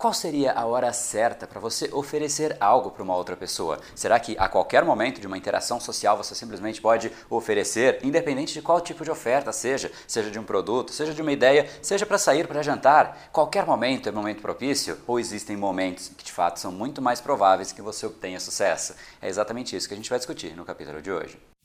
Qual seria a hora certa para você oferecer algo para uma outra pessoa? Será que a qualquer momento de uma interação social você simplesmente pode oferecer, independente de qual tipo de oferta seja, seja de um produto, seja de uma ideia, seja para sair para jantar? Qualquer momento é momento propício ou existem momentos que de fato são muito mais prováveis que você obtenha sucesso? É exatamente isso que a gente vai discutir no capítulo de hoje.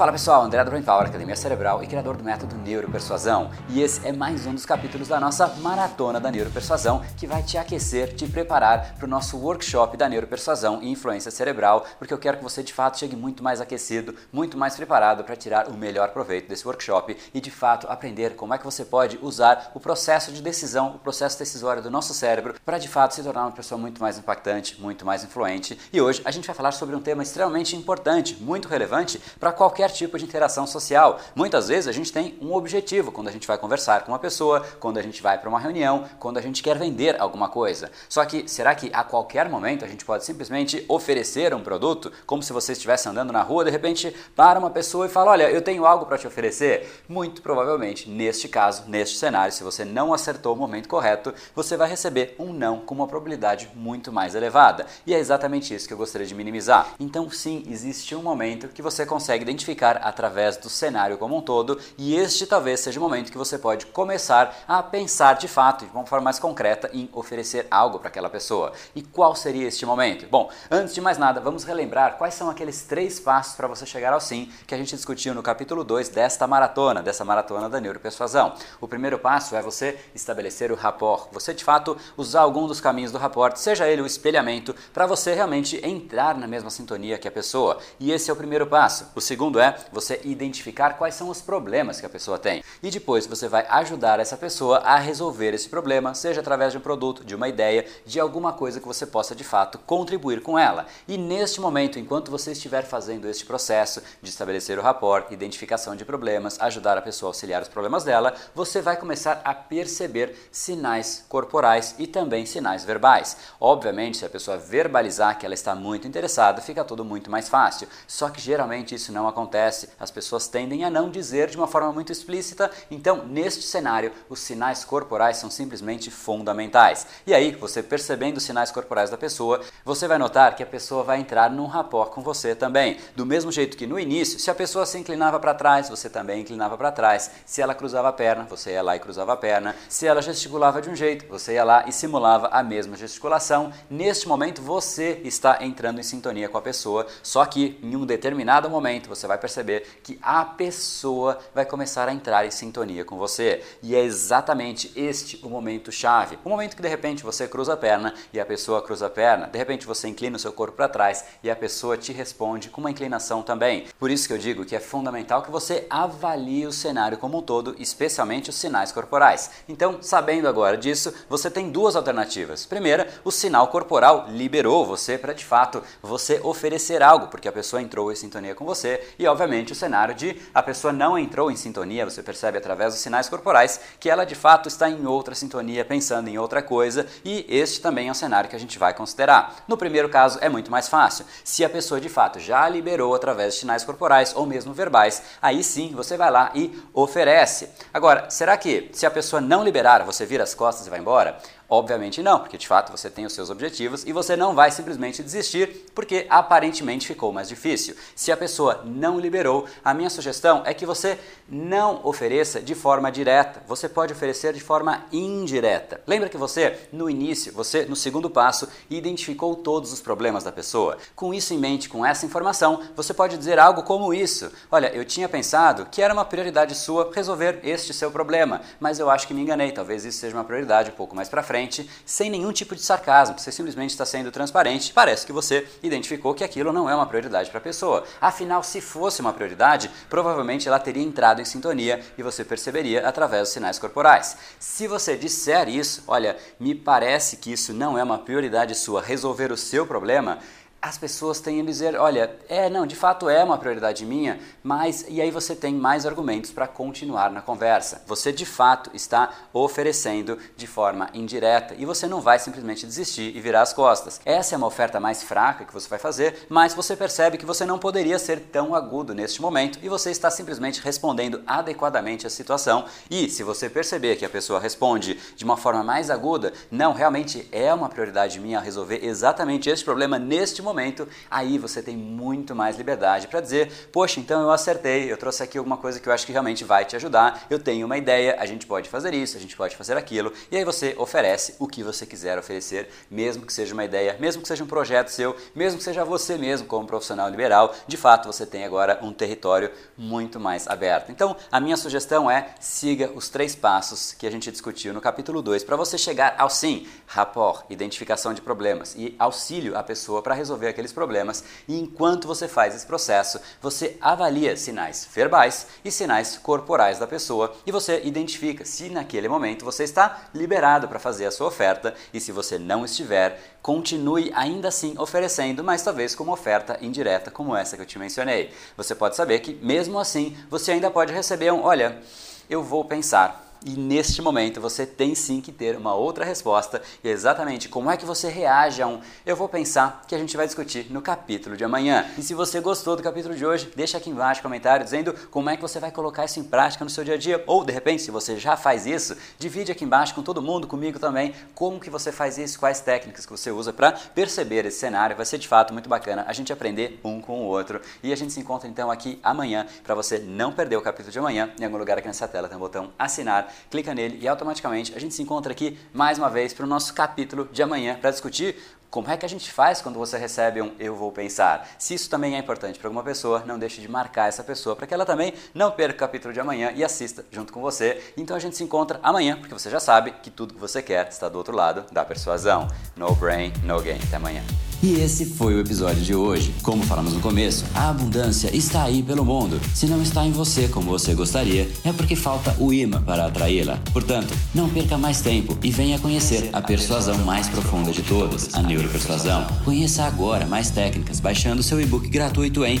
Fala pessoal, André Power, Academia Cerebral e criador do método Neuropersuasão. E esse é mais um dos capítulos da nossa maratona da Neuropersuasão que vai te aquecer, te preparar para o nosso workshop da Neuropersuasão e Influência Cerebral, porque eu quero que você de fato chegue muito mais aquecido, muito mais preparado para tirar o melhor proveito desse workshop e de fato aprender como é que você pode usar o processo de decisão, o processo decisório do nosso cérebro para de fato se tornar uma pessoa muito mais impactante, muito mais influente. E hoje a gente vai falar sobre um tema extremamente importante, muito relevante para qualquer qualquer tipo de interação social. Muitas vezes a gente tem um objetivo quando a gente vai conversar com uma pessoa, quando a gente vai para uma reunião, quando a gente quer vender alguma coisa. Só que será que a qualquer momento a gente pode simplesmente oferecer um produto, como se você estivesse andando na rua, de repente para uma pessoa e fala: "Olha, eu tenho algo para te oferecer"? Muito provavelmente, neste caso, neste cenário, se você não acertou o momento correto, você vai receber um não com uma probabilidade muito mais elevada. E é exatamente isso que eu gostaria de minimizar. Então, sim, existe um momento que você consegue identificar através do cenário como um todo, e este talvez seja o momento que você pode começar a pensar de fato, de uma forma mais concreta, em oferecer algo para aquela pessoa. E qual seria este momento? Bom, antes de mais nada, vamos relembrar quais são aqueles três passos para você chegar ao sim que a gente discutiu no capítulo 2 desta maratona, dessa maratona da neuropersuasão. O primeiro passo é você estabelecer o rapport, você de fato usar algum dos caminhos do rapport, seja ele o espelhamento, para você realmente entrar na mesma sintonia que a pessoa. E esse é o primeiro passo. O segundo é você identificar quais são os problemas que a pessoa tem. E depois você vai ajudar essa pessoa a resolver esse problema, seja através de um produto, de uma ideia, de alguma coisa que você possa de fato contribuir com ela. E neste momento, enquanto você estiver fazendo este processo de estabelecer o rapport, identificação de problemas, ajudar a pessoa a auxiliar os problemas dela, você vai começar a perceber sinais corporais e também sinais verbais. Obviamente, se a pessoa verbalizar que ela está muito interessada, fica tudo muito mais fácil. Só que geralmente isso não acontece acontece, as pessoas tendem a não dizer de uma forma muito explícita, então neste cenário os sinais corporais são simplesmente fundamentais. E aí, você percebendo os sinais corporais da pessoa, você vai notar que a pessoa vai entrar num rapport com você também. Do mesmo jeito que no início, se a pessoa se inclinava para trás, você também inclinava para trás. Se ela cruzava a perna, você ia lá e cruzava a perna. Se ela gesticulava de um jeito, você ia lá e simulava a mesma gesticulação. Neste momento, você está entrando em sintonia com a pessoa, só que em um determinado momento você vai perceber que a pessoa vai começar a entrar em sintonia com você. E é exatamente este o momento chave. O momento que de repente você cruza a perna e a pessoa cruza a perna, de repente você inclina o seu corpo para trás e a pessoa te responde com uma inclinação também. Por isso que eu digo que é fundamental que você avalie o cenário como um todo, especialmente os sinais corporais. Então, sabendo agora disso, você tem duas alternativas. Primeira, o sinal corporal liberou você para de fato você oferecer algo, porque a pessoa entrou em sintonia com você e obviamente, o cenário de a pessoa não entrou em sintonia, você percebe através dos sinais corporais que ela de fato está em outra sintonia, pensando em outra coisa, e este também é um cenário que a gente vai considerar. No primeiro caso, é muito mais fácil. Se a pessoa de fato já liberou através de sinais corporais ou mesmo verbais, aí sim você vai lá e oferece. Agora, será que se a pessoa não liberar, você vira as costas e vai embora? Obviamente não, porque de fato você tem os seus objetivos e você não vai simplesmente desistir porque aparentemente ficou mais difícil. Se a pessoa não liberou, a minha sugestão é que você não ofereça de forma direta, você pode oferecer de forma indireta. Lembra que você, no início, você no segundo passo, identificou todos os problemas da pessoa. Com isso em mente, com essa informação, você pode dizer algo como isso: Olha, eu tinha pensado que era uma prioridade sua resolver este seu problema, mas eu acho que me enganei, talvez isso seja uma prioridade um pouco mais para frente frente sem nenhum tipo de sarcasmo. Você simplesmente está sendo transparente. Parece que você identificou que aquilo não é uma prioridade para a pessoa. Afinal, se fosse uma prioridade, provavelmente ela teria entrado em sintonia e você perceberia através dos sinais corporais. Se você disser isso, olha, me parece que isso não é uma prioridade sua resolver o seu problema, as pessoas têm a dizer, olha, é, não, de fato é uma prioridade minha, mas e aí você tem mais argumentos para continuar na conversa. Você de fato está oferecendo de forma indireta e você não vai simplesmente desistir e virar as costas. Essa é uma oferta mais fraca que você vai fazer, mas você percebe que você não poderia ser tão agudo neste momento e você está simplesmente respondendo adequadamente à situação. E se você perceber que a pessoa responde de uma forma mais aguda, não, realmente é uma prioridade minha resolver exatamente este problema neste momento momento, aí você tem muito mais liberdade para dizer: Poxa, então eu acertei, eu trouxe aqui alguma coisa que eu acho que realmente vai te ajudar, eu tenho uma ideia, a gente pode fazer isso, a gente pode fazer aquilo, e aí você oferece o que você quiser oferecer, mesmo que seja uma ideia, mesmo que seja um projeto seu, mesmo que seja você mesmo como profissional liberal, de fato você tem agora um território muito mais aberto. Então, a minha sugestão é siga os três passos que a gente discutiu no capítulo 2 para você chegar ao sim, rapport, identificação de problemas e auxílio à pessoa para resolver resolver aqueles problemas e enquanto você faz esse processo, você avalia sinais verbais e sinais corporais da pessoa e você identifica se naquele momento você está liberado para fazer a sua oferta e se você não estiver, continue ainda assim oferecendo, mas talvez com uma oferta indireta como essa que eu te mencionei. Você pode saber que mesmo assim você ainda pode receber um, olha, eu vou pensar e neste momento você tem sim que ter uma outra resposta e é exatamente como é que você reage a um eu vou pensar que a gente vai discutir no capítulo de amanhã. E se você gostou do capítulo de hoje, deixa aqui embaixo um comentário dizendo como é que você vai colocar isso em prática no seu dia a dia ou de repente se você já faz isso, divide aqui embaixo com todo mundo, comigo também, como que você faz isso, quais técnicas que você usa para perceber esse cenário. Vai ser de fato muito bacana a gente aprender um com o outro. E a gente se encontra então aqui amanhã para você não perder o capítulo de amanhã. Em algum lugar aqui nessa tela tem um botão assinar clica nele e automaticamente a gente se encontra aqui mais uma vez para o nosso capítulo de amanhã para discutir como é que a gente faz quando você recebe um eu vou pensar? Se isso também é importante para alguma pessoa, não deixe de marcar essa pessoa para que ela também não perca o capítulo de amanhã e assista junto com você. Então a gente se encontra amanhã, porque você já sabe que tudo que você quer está do outro lado da persuasão. No brain, no gain. Até amanhã. E esse foi o episódio de hoje. Como falamos no começo, a abundância está aí pelo mundo. Se não está em você como você gostaria, é porque falta o imã para atraí-la. Portanto, não perca mais tempo e venha conhecer a persuasão mais profunda de todas, a neuropersuasão. Conheça agora mais técnicas baixando seu e-book gratuito em